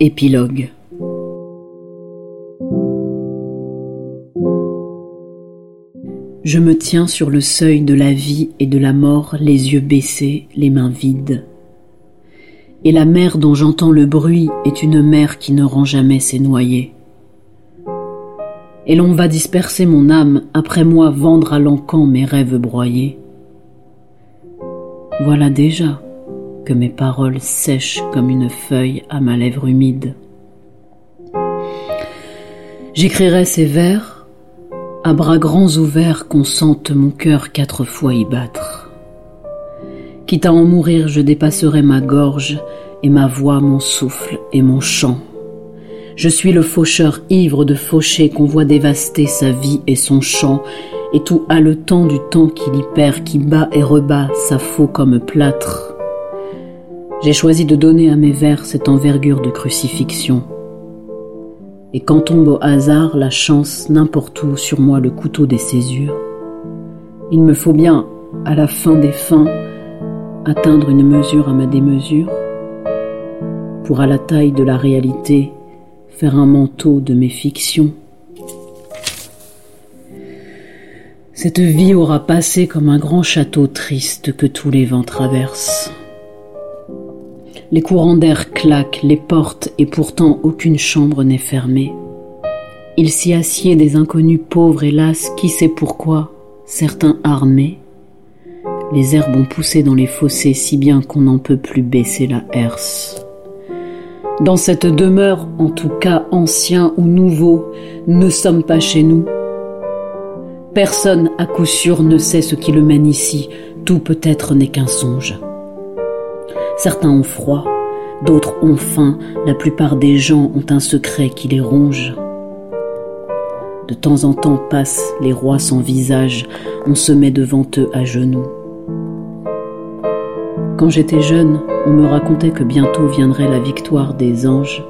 Épilogue Je me tiens sur le seuil de la vie et de la mort, les yeux baissés, les mains vides. Et la mer dont j'entends le bruit est une mer qui ne rend jamais ses noyés. Et l'on va disperser mon âme, après moi vendre à l'encan mes rêves broyés. Voilà déjà que mes paroles sèchent comme une feuille à ma lèvre humide. J'écrirai ces vers à bras grands ouverts qu'on sente mon cœur quatre fois y battre. Quitte à en mourir, je dépasserai ma gorge et ma voix, mon souffle et mon chant. Je suis le faucheur ivre de faucher qu'on voit dévaster sa vie et son champ, et tout haletant du temps qu'il y perd, qui bat et rebat sa faux comme plâtre. J'ai choisi de donner à mes vers cette envergure de crucifixion. Et quand tombe au hasard la chance n'importe où sur moi le couteau des césures, il me faut bien, à la fin des fins, atteindre une mesure à ma démesure, pour à la taille de la réalité faire un manteau de mes fictions. Cette vie aura passé comme un grand château triste que tous les vents traversent. Les courants d'air claquent les portes et pourtant aucune chambre n'est fermée. Il s'y assied des inconnus pauvres, hélas, qui sait pourquoi, certains armés. Les herbes ont poussé dans les fossés si bien qu'on n'en peut plus baisser la herse. Dans cette demeure, en tout cas ancien ou nouveau, ne sommes pas chez nous. Personne à coup sûr ne sait ce qui le mène ici, tout peut-être n'est qu'un songe. Certains ont froid, d'autres ont faim, la plupart des gens ont un secret qui les ronge. De temps en temps passent les rois sans visage, on se met devant eux à genoux. Quand j'étais jeune, on me racontait que bientôt viendrait la victoire des anges.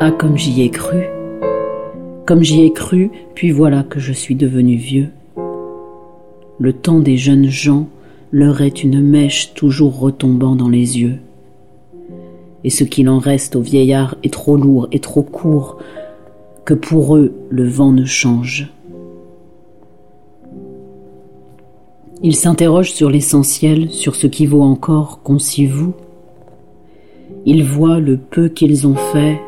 Ah, comme j'y ai cru. Comme j'y ai cru, puis voilà que je suis devenu vieux. Le temps des jeunes gens leur est une mèche toujours retombant dans les yeux. Et ce qu'il en reste aux vieillards est trop lourd et trop court que pour eux le vent ne change. Ils s'interrogent sur l'essentiel, sur ce qui vaut encore, conçu vous. Ils voient le peu qu'ils ont fait,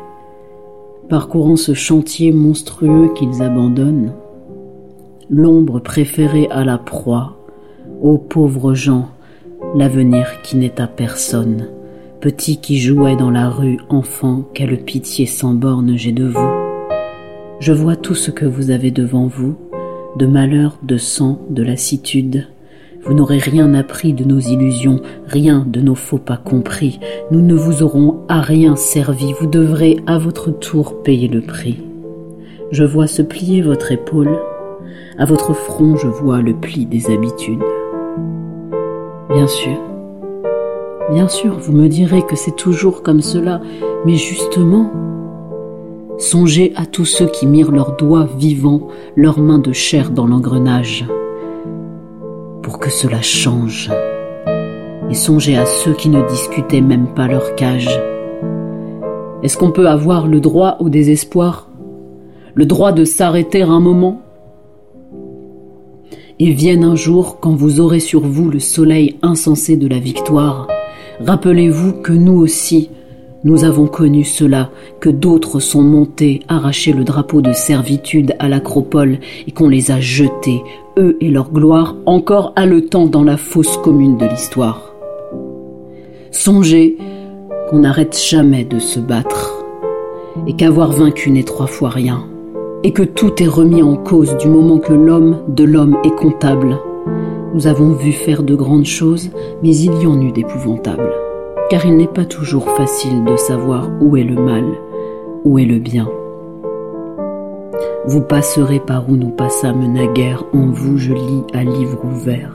parcourant ce chantier monstrueux qu'ils abandonnent, l'ombre préférée à la proie, Ô pauvres gens, l'avenir qui n'est à personne, petit qui jouait dans la rue, enfant, quelle pitié sans borne j'ai de vous. Je vois tout ce que vous avez devant vous, de malheur, de sang, de lassitude. Vous n'aurez rien appris de nos illusions, rien de nos faux pas compris. Nous ne vous aurons à rien servi, vous devrez à votre tour payer le prix. Je vois se plier votre épaule, à votre front je vois le pli des habitudes. Bien sûr. Bien sûr, vous me direz que c'est toujours comme cela, mais justement, songez à tous ceux qui mirent leurs doigts vivants, leurs mains de chair dans l'engrenage, pour que cela change. Et songez à ceux qui ne discutaient même pas leur cage. Est-ce qu'on peut avoir le droit au désespoir? Le droit de s'arrêter un moment? Et vienne un jour quand vous aurez sur vous le soleil insensé de la victoire. Rappelez-vous que nous aussi, nous avons connu cela, que d'autres sont montés, arracher le drapeau de servitude à l'acropole et qu'on les a jetés, eux et leur gloire, encore haletant dans la fosse commune de l'histoire. Songez qu'on n'arrête jamais de se battre et qu'avoir vaincu n'est trois fois rien et que tout est remis en cause du moment que l'homme de l'homme est comptable. Nous avons vu faire de grandes choses, mais il y en eut d'épouvantables. car il n'est pas toujours facile de savoir où est le mal, où est le bien. Vous passerez par où nous passâmes naguère, en vous je lis à livre ouvert.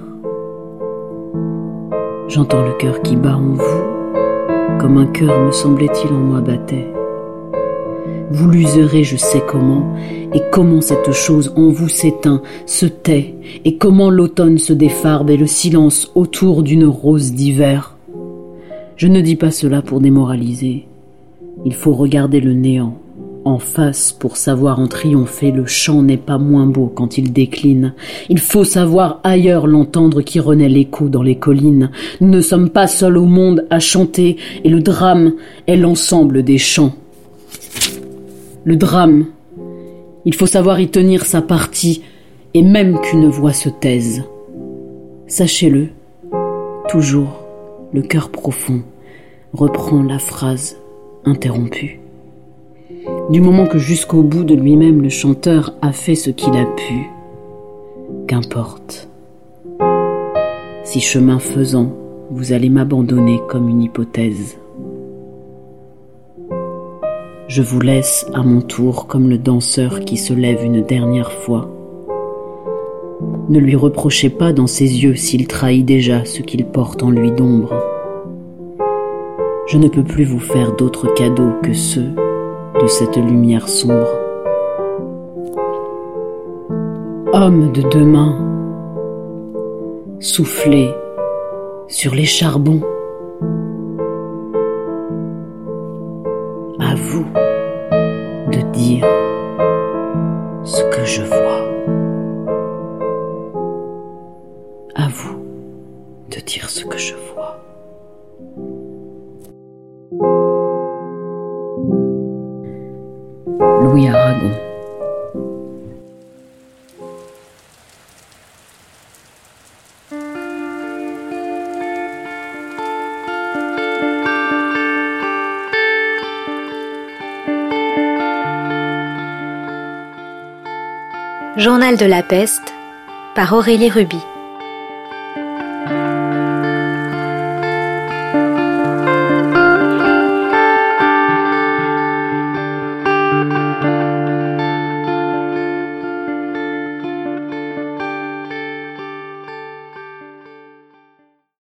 J'entends le cœur qui bat en vous, comme un cœur me semblait-il en moi battait. Vous l'userez je sais comment, et comment cette chose en vous s'éteint, se tait, et comment l'automne se défarbe et le silence autour d'une rose d'hiver. Je ne dis pas cela pour démoraliser. Il faut regarder le néant en face pour savoir en triompher. Le chant n'est pas moins beau quand il décline. Il faut savoir ailleurs l'entendre qui renaît l'écho dans les collines. Nous ne sommes pas seuls au monde à chanter, et le drame est l'ensemble des chants. Le drame, il faut savoir y tenir sa partie, et même qu'une voix se taise. Sachez-le, toujours, le cœur profond reprend la phrase interrompue. Du moment que jusqu'au bout de lui-même le chanteur a fait ce qu'il a pu, qu'importe. Si chemin faisant, vous allez m'abandonner comme une hypothèse. Je vous laisse à mon tour comme le danseur qui se lève une dernière fois. Ne lui reprochez pas dans ses yeux s'il trahit déjà ce qu'il porte en lui d'ombre. Je ne peux plus vous faire d'autres cadeaux que ceux de cette lumière sombre. Homme de demain, soufflez sur les charbons. Ce que je vois. Journal de la peste par Aurélie Ruby.